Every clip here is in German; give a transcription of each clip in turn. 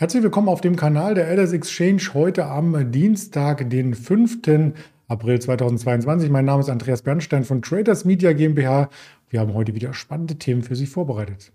Herzlich willkommen auf dem Kanal der LS Exchange heute am Dienstag, den 5. April 2022. Mein Name ist Andreas Bernstein von Traders Media GmbH. Wir haben heute wieder spannende Themen für Sie vorbereitet.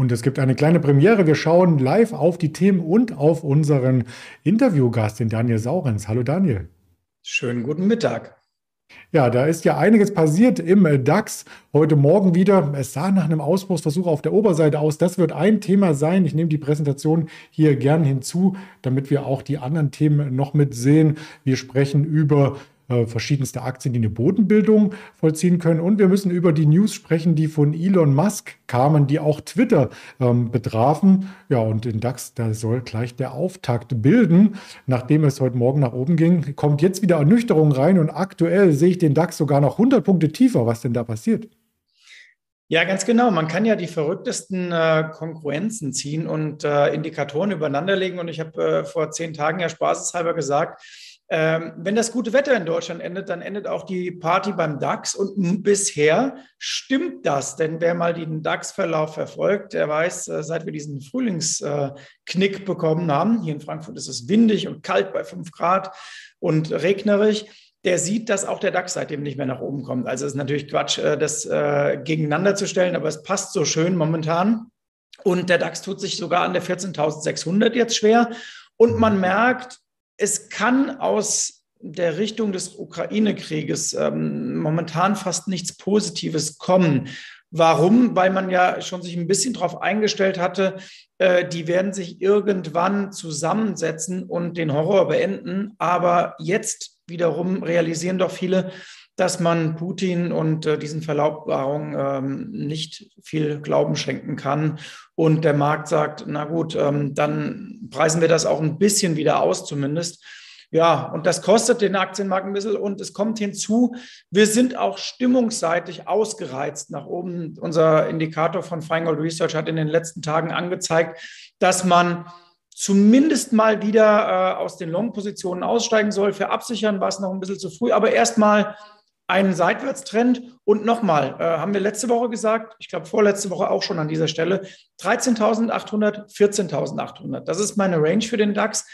Und es gibt eine kleine Premiere. Wir schauen live auf die Themen und auf unseren Interviewgast, den Daniel Saurenz. Hallo Daniel. Schönen guten Mittag. Ja, da ist ja einiges passiert im DAX. Heute Morgen wieder. Es sah nach einem Ausbruchsversuch auf der Oberseite aus. Das wird ein Thema sein. Ich nehme die Präsentation hier gern hinzu, damit wir auch die anderen Themen noch mit sehen. Wir sprechen über äh, verschiedenste Aktien, die eine Bodenbildung vollziehen können. Und wir müssen über die News sprechen, die von Elon Musk kamen, die auch Twitter ähm, betrafen. Ja, und den DAX, da soll gleich der Auftakt bilden. Nachdem es heute Morgen nach oben ging, kommt jetzt wieder Ernüchterung rein. Und aktuell sehe ich den DAX sogar noch 100 Punkte tiefer. Was denn da passiert? Ja, ganz genau. Man kann ja die verrücktesten äh, Konkurrenzen ziehen und äh, Indikatoren übereinanderlegen. Und ich habe äh, vor zehn Tagen ja spaßeshalber gesagt, ähm, wenn das gute Wetter in Deutschland endet, dann endet auch die Party beim DAX. Und bisher stimmt das, denn wer mal den DAX-Verlauf verfolgt, der weiß, äh, seit wir diesen Frühlingsknick bekommen haben, hier in Frankfurt ist es windig und kalt bei 5 Grad und regnerig, der sieht, dass auch der DAX seitdem nicht mehr nach oben kommt. Also es ist natürlich Quatsch, äh, das äh, gegeneinander zu stellen, aber es passt so schön momentan. Und der DAX tut sich sogar an der 14.600 jetzt schwer. Und man merkt, es kann aus der Richtung des Ukraine-Krieges ähm, momentan fast nichts Positives kommen. Warum? Weil man ja schon sich ein bisschen darauf eingestellt hatte, äh, die werden sich irgendwann zusammensetzen und den Horror beenden. Aber jetzt wiederum realisieren doch viele, dass man Putin und äh, diesen Verlaubbarungen ähm, nicht viel Glauben schenken kann. Und der Markt sagt, na gut, ähm, dann preisen wir das auch ein bisschen wieder aus zumindest. Ja, und das kostet den Aktienmarkt ein bisschen. Und es kommt hinzu, wir sind auch stimmungsseitig ausgereizt nach oben. Unser Indikator von Feingold Research hat in den letzten Tagen angezeigt, dass man zumindest mal wieder äh, aus den Long-Positionen aussteigen soll. Für Absichern war es noch ein bisschen zu früh, aber erstmal einen Seitwärtstrend. Und nochmal, äh, haben wir letzte Woche gesagt, ich glaube vorletzte Woche auch schon an dieser Stelle, 13.800, 14.800. Das ist meine Range für den DAX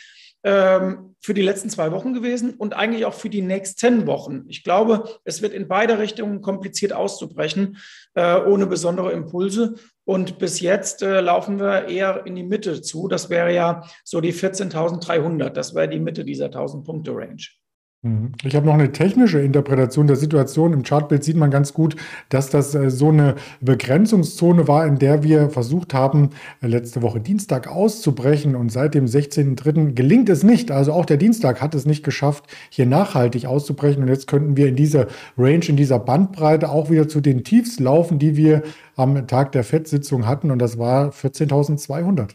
ähm, für die letzten zwei Wochen gewesen und eigentlich auch für die nächsten Wochen. Ich glaube, es wird in beide Richtungen kompliziert auszubrechen, äh, ohne besondere Impulse. Und bis jetzt äh, laufen wir eher in die Mitte zu. Das wäre ja so die 14.300. Das wäre die Mitte dieser 1000-Punkte-Range. Mhm. Ich habe noch eine technische Interpretation der Situation. Im Chartbild sieht man ganz gut, dass das äh, so eine Begrenzungszone war, in der wir versucht haben, äh, letzte Woche Dienstag auszubrechen. Und seit dem 16.03. gelingt es nicht. Also auch der Dienstag hat es nicht geschafft, hier nachhaltig auszubrechen. Und jetzt könnten wir in dieser Range, in dieser Bandbreite auch wieder zu den Tiefs laufen, die wir am Tag der FED-Sitzung hatten. Und das war 14.200.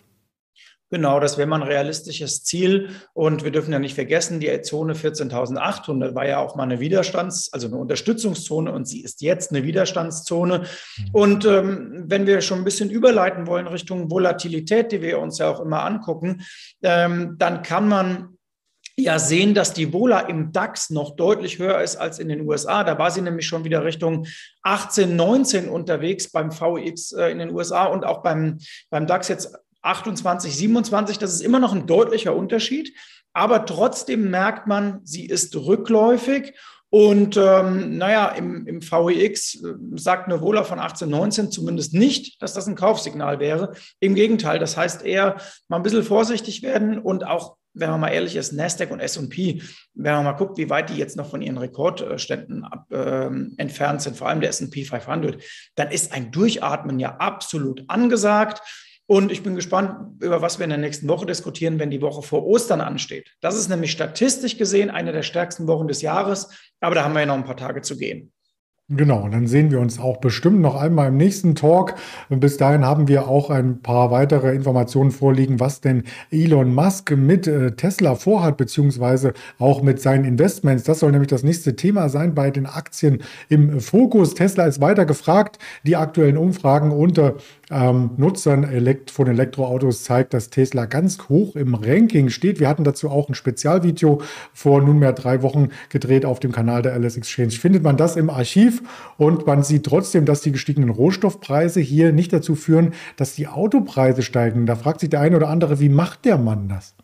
Genau, das wäre mal ein realistisches Ziel. Und wir dürfen ja nicht vergessen, die Zone 14.800 war ja auch mal eine Widerstands-, also eine Unterstützungszone und sie ist jetzt eine Widerstandszone. Mhm. Und ähm, wenn wir schon ein bisschen überleiten wollen Richtung Volatilität, die wir uns ja auch immer angucken, ähm, dann kann man ja sehen, dass die Vola im DAX noch deutlich höher ist als in den USA. Da war sie nämlich schon wieder Richtung 18, 19 unterwegs beim VX äh, in den USA und auch beim, beim DAX jetzt 28, 27, das ist immer noch ein deutlicher Unterschied. Aber trotzdem merkt man, sie ist rückläufig. Und ähm, naja, im, im VEX äh, sagt Wohler von 18, 19 zumindest nicht, dass das ein Kaufsignal wäre. Im Gegenteil, das heißt eher mal ein bisschen vorsichtig werden und auch wenn man mal ehrlich ist, Nasdaq und S&P, wenn man mal guckt, wie weit die jetzt noch von ihren Rekordständen ab, äh, entfernt sind, vor allem der S&P 500, dann ist ein Durchatmen ja absolut angesagt. Und ich bin gespannt, über was wir in der nächsten Woche diskutieren, wenn die Woche vor Ostern ansteht. Das ist nämlich statistisch gesehen eine der stärksten Wochen des Jahres, aber da haben wir ja noch ein paar Tage zu gehen. Genau, und dann sehen wir uns auch bestimmt noch einmal im nächsten Talk. Bis dahin haben wir auch ein paar weitere Informationen vorliegen, was denn Elon Musk mit äh, Tesla vorhat, beziehungsweise auch mit seinen Investments. Das soll nämlich das nächste Thema sein bei den Aktien im Fokus. Tesla ist weiter gefragt. Die aktuellen Umfragen unter ähm, Nutzern von Elektroautos zeigt, dass Tesla ganz hoch im Ranking steht. Wir hatten dazu auch ein Spezialvideo vor nunmehr drei Wochen gedreht auf dem Kanal der LS Exchange. Findet man das im Archiv und man sieht trotzdem, dass die gestiegenen Rohstoffpreise hier nicht dazu führen, dass die Autopreise steigen. Da fragt sich der eine oder andere, wie macht der Mann das?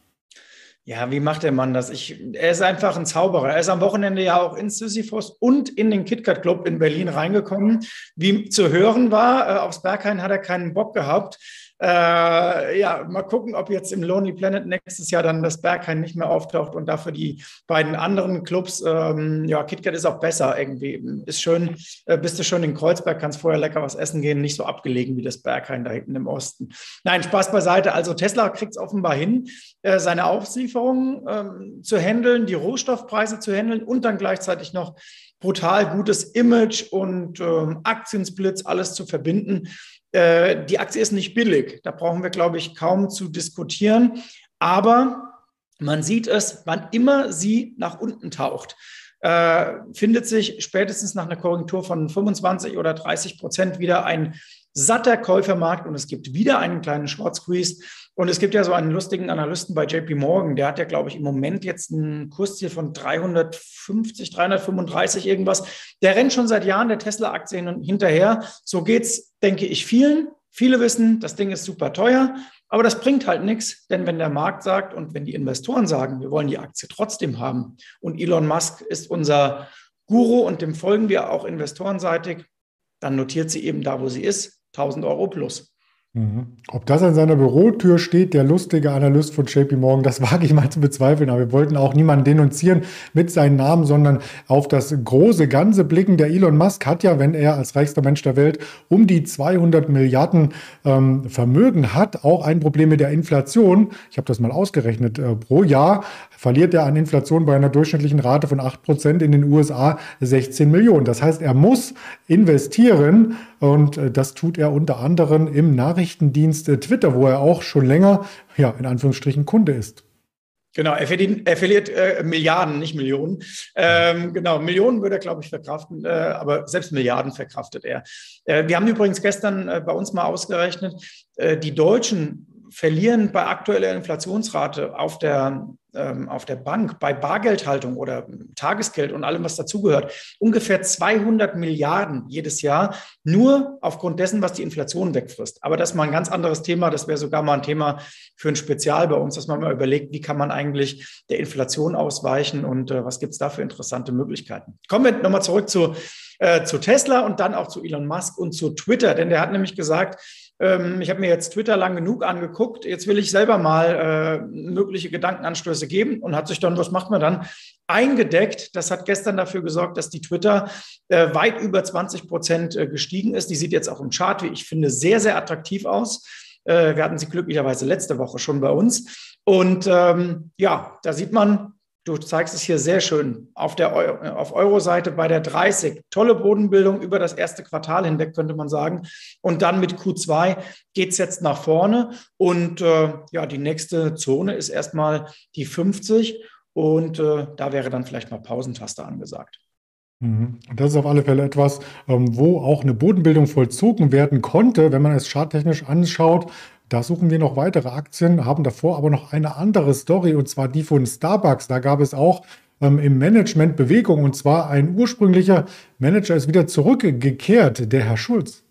Ja, wie macht der Mann das? Ich, er ist einfach ein Zauberer. Er ist am Wochenende ja auch in Sisyphos und in den KitKat Club in Berlin reingekommen. Wie zu hören war, äh, aufs Berghain hat er keinen Bock gehabt. Äh, ja, mal gucken, ob jetzt im Lonely Planet nächstes Jahr dann das Berghain nicht mehr auftaucht und dafür die beiden anderen Clubs. Ähm, ja, KitKat ist auch besser irgendwie. Ist schön, äh, bist du schon in Kreuzberg, kannst vorher lecker was essen gehen, nicht so abgelegen wie das Berghain da hinten im Osten. Nein, Spaß beiseite. Also Tesla kriegt es offenbar hin, äh, seine Auslieferungen ähm, zu handeln, die Rohstoffpreise zu handeln und dann gleichzeitig noch brutal gutes Image und ähm, Aktiensplits, alles zu verbinden. Äh, die Aktie ist nicht billig. Da brauchen wir, glaube ich, kaum zu diskutieren. Aber man sieht es, wann immer sie nach unten taucht. Äh, findet sich spätestens nach einer Korrektur von 25 oder 30 Prozent wieder ein satter Käufermarkt und es gibt wieder einen kleinen Short Squeeze. Und es gibt ja so einen lustigen Analysten bei JP Morgan, der hat ja, glaube ich, im Moment jetzt ein Kursziel von 350, 335 irgendwas. Der rennt schon seit Jahren der Tesla-Aktien hinterher. So geht es, denke ich, vielen. Viele wissen, das Ding ist super teuer, aber das bringt halt nichts, denn wenn der Markt sagt und wenn die Investoren sagen, wir wollen die Aktie trotzdem haben und Elon Musk ist unser Guru und dem folgen wir auch investorenseitig, dann notiert sie eben da, wo sie ist, 1000 Euro plus. Mhm. Ob das an seiner Bürotür steht, der lustige Analyst von JP Morgan, das wage ich mal zu bezweifeln. Aber wir wollten auch niemanden denunzieren mit seinen Namen, sondern auf das große Ganze blicken. Der Elon Musk hat ja, wenn er als reichster Mensch der Welt um die 200 Milliarden ähm, Vermögen hat, auch ein Problem mit der Inflation. Ich habe das mal ausgerechnet. Äh, pro Jahr verliert er an Inflation bei einer durchschnittlichen Rate von 8 Prozent in den USA 16 Millionen. Das heißt, er muss investieren und äh, das tut er unter anderem im Nachrichtendienst äh, Twitter, wo er auch schon länger, ja, in Anführungsstrichen Kunde ist. Genau, er, verdient, er verliert äh, Milliarden, nicht Millionen. Ähm, genau, Millionen würde er, glaube ich, verkraften, äh, aber selbst Milliarden verkraftet er. Äh, wir haben übrigens gestern äh, bei uns mal ausgerechnet, die Deutschen verlieren bei aktueller Inflationsrate auf der, ähm, auf der Bank, bei Bargeldhaltung oder Tagesgeld und allem, was dazugehört, ungefähr 200 Milliarden jedes Jahr, nur aufgrund dessen, was die Inflation wegfrisst. Aber das ist mal ein ganz anderes Thema. Das wäre sogar mal ein Thema für ein Spezial bei uns, dass man mal überlegt, wie kann man eigentlich der Inflation ausweichen und äh, was gibt es da für interessante Möglichkeiten. Kommen wir nochmal zurück zu, äh, zu Tesla und dann auch zu Elon Musk und zu Twitter, denn der hat nämlich gesagt, ähm, ich habe mir jetzt Twitter lang genug angeguckt. Jetzt will ich selber mal äh, mögliche Gedankenanstöße geben und hat sich dann, was macht man dann? Eingedeckt. Das hat gestern dafür gesorgt, dass die Twitter äh, weit über 20 Prozent äh, gestiegen ist. Die sieht jetzt auch im Chart, wie ich finde, sehr, sehr attraktiv aus. Äh, wir hatten sie glücklicherweise letzte Woche schon bei uns. Und ähm, ja, da sieht man, Du zeigst es hier sehr schön auf der auf Euro-Seite bei der 30. Tolle Bodenbildung über das erste Quartal hinweg, könnte man sagen. Und dann mit Q2 geht es jetzt nach vorne. Und äh, ja, die nächste Zone ist erstmal die 50. Und äh, da wäre dann vielleicht mal Pausentaste angesagt. Mhm. Das ist auf alle Fälle etwas, ähm, wo auch eine Bodenbildung vollzogen werden konnte, wenn man es charttechnisch anschaut. Da suchen wir noch weitere Aktien, haben davor aber noch eine andere Story und zwar die von Starbucks. Da gab es auch ähm, im Management Bewegung und zwar ein ursprünglicher Manager ist wieder zurückgekehrt, der Herr Schulz.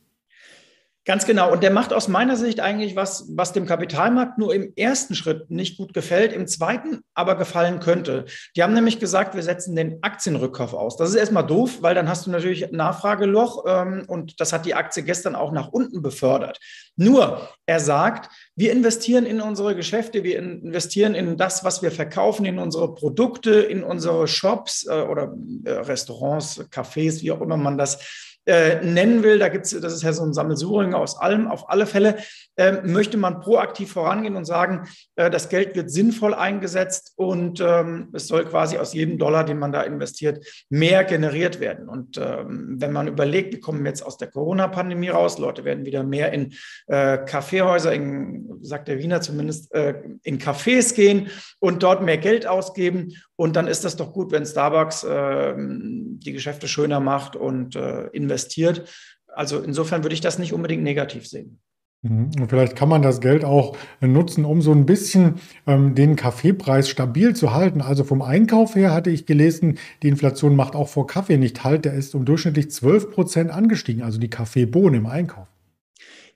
Ganz genau. Und der macht aus meiner Sicht eigentlich was, was dem Kapitalmarkt nur im ersten Schritt nicht gut gefällt, im zweiten aber gefallen könnte. Die haben nämlich gesagt, wir setzen den Aktienrückkauf aus. Das ist erstmal doof, weil dann hast du natürlich Nachfrageloch ähm, und das hat die Aktie gestern auch nach unten befördert. Nur, er sagt, wir investieren in unsere Geschäfte, wir investieren in das, was wir verkaufen, in unsere Produkte, in unsere Shops äh, oder äh, Restaurants, Cafés, wie auch immer man das äh, nennen will, da gibt's, das ist ja so ein Sammelsurium aus allem, auf alle Fälle, äh, möchte man proaktiv vorangehen und sagen, äh, das Geld wird sinnvoll eingesetzt und ähm, es soll quasi aus jedem Dollar, den man da investiert, mehr generiert werden. Und ähm, wenn man überlegt, wir kommen jetzt aus der Corona-Pandemie raus, Leute werden wieder mehr in äh, Kaffeehäuser, in, sagt der Wiener zumindest, äh, in Cafés gehen und dort mehr Geld ausgeben. Und dann ist das doch gut, wenn Starbucks äh, die Geschäfte schöner macht und äh, investiert. Also insofern würde ich das nicht unbedingt negativ sehen. Mhm. Und vielleicht kann man das Geld auch nutzen, um so ein bisschen ähm, den Kaffeepreis stabil zu halten. Also vom Einkauf her hatte ich gelesen, die Inflation macht auch vor Kaffee nicht halt. Der ist um durchschnittlich 12 Prozent angestiegen, also die Kaffeebohnen im Einkauf.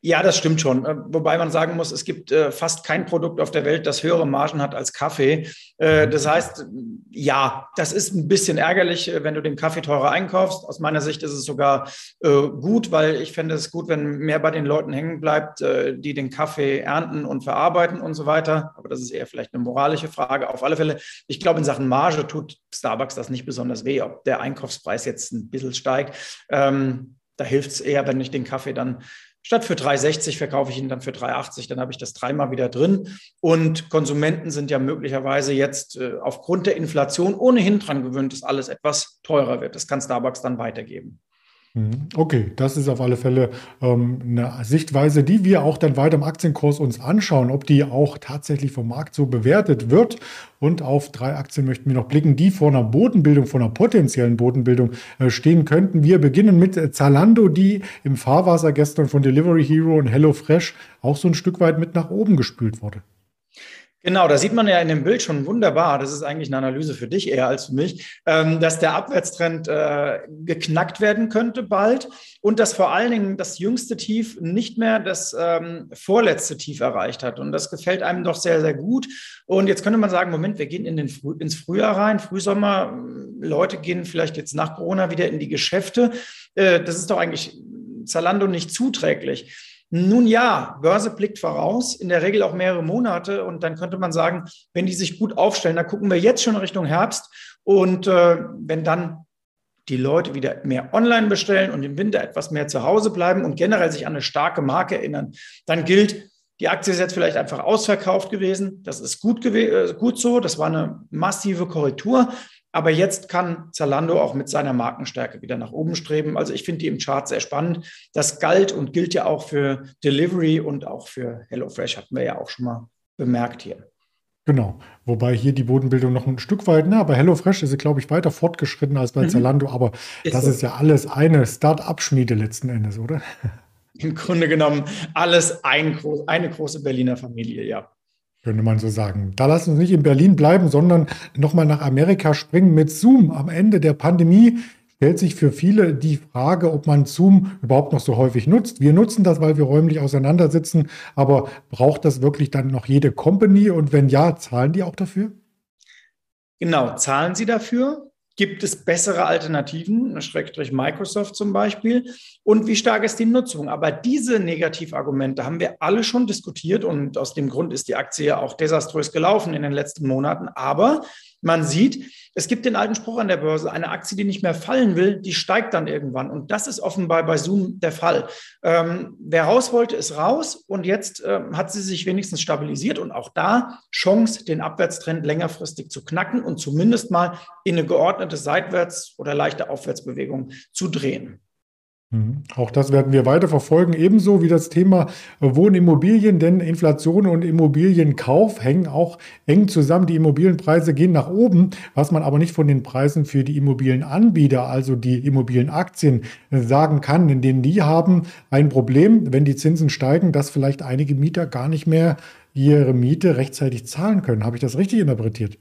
Ja, das stimmt schon. Äh, wobei man sagen muss, es gibt äh, fast kein Produkt auf der Welt, das höhere Margen hat als Kaffee. Äh, das heißt, ja, das ist ein bisschen ärgerlich, wenn du den Kaffee teurer einkaufst. Aus meiner Sicht ist es sogar gut, weil ich fände es gut, wenn mehr bei den Leuten hängen bleibt, die den Kaffee ernten und verarbeiten und so weiter. Aber das ist eher vielleicht eine moralische Frage. Auf alle Fälle, ich glaube, in Sachen Marge tut Starbucks das nicht besonders weh, ob der Einkaufspreis jetzt ein bisschen steigt. Ähm, da hilft es eher, wenn ich den Kaffee dann Statt für 3,60 verkaufe ich ihn dann für 3,80, dann habe ich das dreimal wieder drin. Und Konsumenten sind ja möglicherweise jetzt äh, aufgrund der Inflation ohnehin dran gewöhnt, dass alles etwas teurer wird. Das kann Starbucks dann weitergeben. Mhm. Okay, das ist auf alle Fälle ähm, eine Sichtweise, die wir auch dann weiter im Aktienkurs uns anschauen, ob die auch tatsächlich vom Markt so bewertet wird. Und auf drei Aktien möchten wir noch blicken, die vor einer Bodenbildung, vor einer potenziellen Bodenbildung äh, stehen könnten. Wir beginnen mit äh, Zalando, die im Fahrwasser gestern von Delivery Hero und HelloFresh auch so ein Stück weit mit nach oben gespült wurde. Genau, da sieht man ja in dem Bild schon wunderbar, das ist eigentlich eine Analyse für dich eher als für mich, ähm, dass der Abwärtstrend äh, geknackt werden könnte bald und dass vor allen Dingen das jüngste Tief nicht mehr das ähm, vorletzte Tief erreicht hat. Und das gefällt einem doch sehr, sehr gut. Und jetzt könnte man sagen, Moment, wir gehen in den Früh, ins Frühjahr rein, Frühsommer, Leute gehen vielleicht jetzt nach Corona wieder in die Geschäfte. Äh, das ist doch eigentlich Zalando nicht zuträglich. Nun ja, Börse blickt voraus, in der Regel auch mehrere Monate. Und dann könnte man sagen, wenn die sich gut aufstellen, dann gucken wir jetzt schon Richtung Herbst. Und äh, wenn dann die Leute wieder mehr online bestellen und im Winter etwas mehr zu Hause bleiben und generell sich an eine starke Marke erinnern, dann gilt, die Aktie ist jetzt vielleicht einfach ausverkauft gewesen. Das ist gut, äh, gut so. Das war eine massive Korrektur. Aber jetzt kann Zalando auch mit seiner Markenstärke wieder nach oben streben. Also ich finde die im Chart sehr spannend. Das galt und gilt ja auch für Delivery und auch für HelloFresh, hatten wir ja auch schon mal bemerkt hier. Genau, wobei hier die Bodenbildung noch ein Stück weit, na, bei HelloFresh ist sie, glaube ich, weiter fortgeschritten als bei mhm. Zalando, aber ist das so. ist ja alles eine Start-up-Schmiede letzten Endes, oder? Im Grunde genommen alles ein, eine große Berliner Familie, ja könnte man so sagen. Da lassen uns nicht in Berlin bleiben, sondern nochmal nach Amerika springen mit Zoom. Am Ende der Pandemie stellt sich für viele die Frage, ob man Zoom überhaupt noch so häufig nutzt. Wir nutzen das, weil wir räumlich auseinandersitzen, aber braucht das wirklich dann noch jede Company? Und wenn ja, zahlen die auch dafür? Genau, zahlen sie dafür? Gibt es bessere Alternativen, Schrägstrich Microsoft zum Beispiel? Und wie stark ist die Nutzung? Aber diese Negativargumente haben wir alle schon diskutiert und aus dem Grund ist die Aktie ja auch desaströs gelaufen in den letzten Monaten. Aber man sieht, es gibt den alten Spruch an der Börse, eine Aktie, die nicht mehr fallen will, die steigt dann irgendwann. Und das ist offenbar bei Zoom der Fall. Ähm, wer raus wollte, ist raus und jetzt ähm, hat sie sich wenigstens stabilisiert und auch da Chance, den Abwärtstrend längerfristig zu knacken und zumindest mal in eine geordnete Seitwärts- oder leichte Aufwärtsbewegung zu drehen. Mhm. Auch das werden wir weiter verfolgen, ebenso wie das Thema Wohnimmobilien, denn Inflation und Immobilienkauf hängen auch eng zusammen. Die Immobilienpreise gehen nach oben, was man aber nicht von den Preisen für die Immobilienanbieter, also die Immobilienaktien, sagen kann, denn die haben ein Problem, wenn die Zinsen steigen, dass vielleicht einige Mieter gar nicht mehr ihre Miete rechtzeitig zahlen können. Habe ich das richtig interpretiert?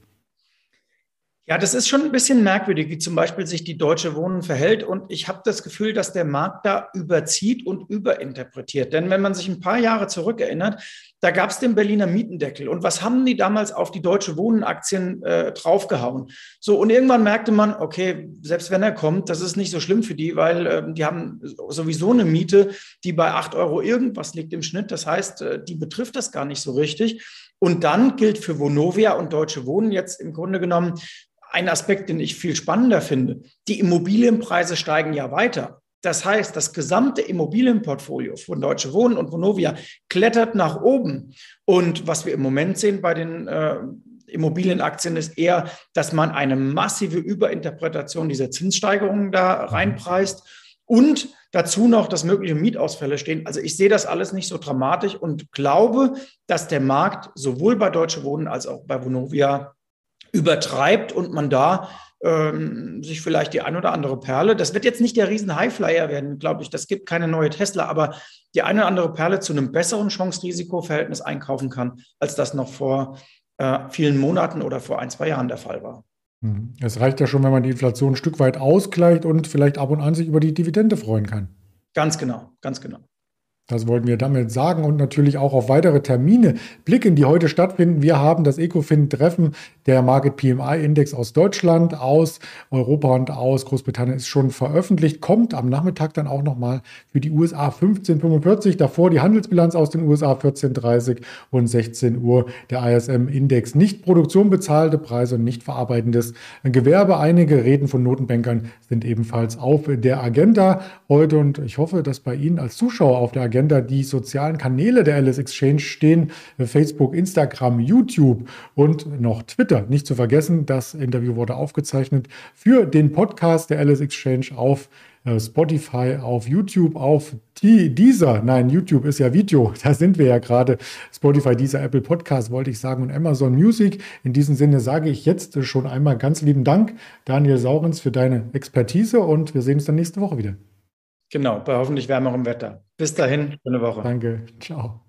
Ja, das ist schon ein bisschen merkwürdig, wie zum Beispiel sich die Deutsche Wohnen verhält. Und ich habe das Gefühl, dass der Markt da überzieht und überinterpretiert. Denn wenn man sich ein paar Jahre zurückerinnert, da gab es den Berliner Mietendeckel. Und was haben die damals auf die Deutsche Wohnen-Aktien äh, draufgehauen? So, und irgendwann merkte man, okay, selbst wenn er kommt, das ist nicht so schlimm für die, weil äh, die haben sowieso eine Miete, die bei acht Euro irgendwas liegt im Schnitt. Das heißt, äh, die betrifft das gar nicht so richtig. Und dann gilt für Vonovia und Deutsche Wohnen jetzt im Grunde genommen, ein Aspekt, den ich viel spannender finde. Die Immobilienpreise steigen ja weiter. Das heißt, das gesamte Immobilienportfolio von Deutsche Wohnen und Vonovia klettert nach oben. Und was wir im Moment sehen bei den äh, Immobilienaktien ist eher, dass man eine massive Überinterpretation dieser Zinssteigerungen da reinpreist und dazu noch, dass mögliche Mietausfälle stehen. Also ich sehe das alles nicht so dramatisch und glaube, dass der Markt sowohl bei Deutsche Wohnen als auch bei Vonovia übertreibt und man da ähm, sich vielleicht die ein oder andere Perle, das wird jetzt nicht der riesen Highflyer werden, glaube ich, das gibt keine neue Tesla, aber die eine oder andere Perle zu einem besseren Chance-Risiko-Verhältnis einkaufen kann, als das noch vor äh, vielen Monaten oder vor ein, zwei Jahren der Fall war. Mhm. Es reicht ja schon, wenn man die Inflation ein Stück weit ausgleicht und vielleicht ab und an sich über die Dividende freuen kann. Ganz genau, ganz genau. Das wollten wir damit sagen und natürlich auch auf weitere Termine blicken, die heute stattfinden. Wir haben das Ecofin-Treffen der Market PMI-Index aus Deutschland, aus Europa und aus Großbritannien ist schon veröffentlicht, kommt am Nachmittag dann auch nochmal für die USA 1545, davor die Handelsbilanz aus den USA 1430 und 16 Uhr der ISM-Index. Nicht Produktion bezahlte Preise und nicht verarbeitendes Gewerbe. Einige Reden von Notenbankern sind ebenfalls auf der Agenda heute und ich hoffe, dass bei Ihnen als Zuschauer auf der Agenda Agenda die sozialen Kanäle der Alice Exchange stehen. Facebook, Instagram, YouTube und noch Twitter. Nicht zu vergessen, das Interview wurde aufgezeichnet für den Podcast der Alice Exchange auf äh, Spotify, auf YouTube, auf dieser, nein, YouTube ist ja Video, da sind wir ja gerade. Spotify, dieser Apple Podcast wollte ich sagen und Amazon Music. In diesem Sinne sage ich jetzt schon einmal ganz lieben Dank, Daniel Saurens, für deine Expertise und wir sehen uns dann nächste Woche wieder. Genau, bei hoffentlich wärmerem Wetter. Bis dahin, schöne Woche. Danke, ciao.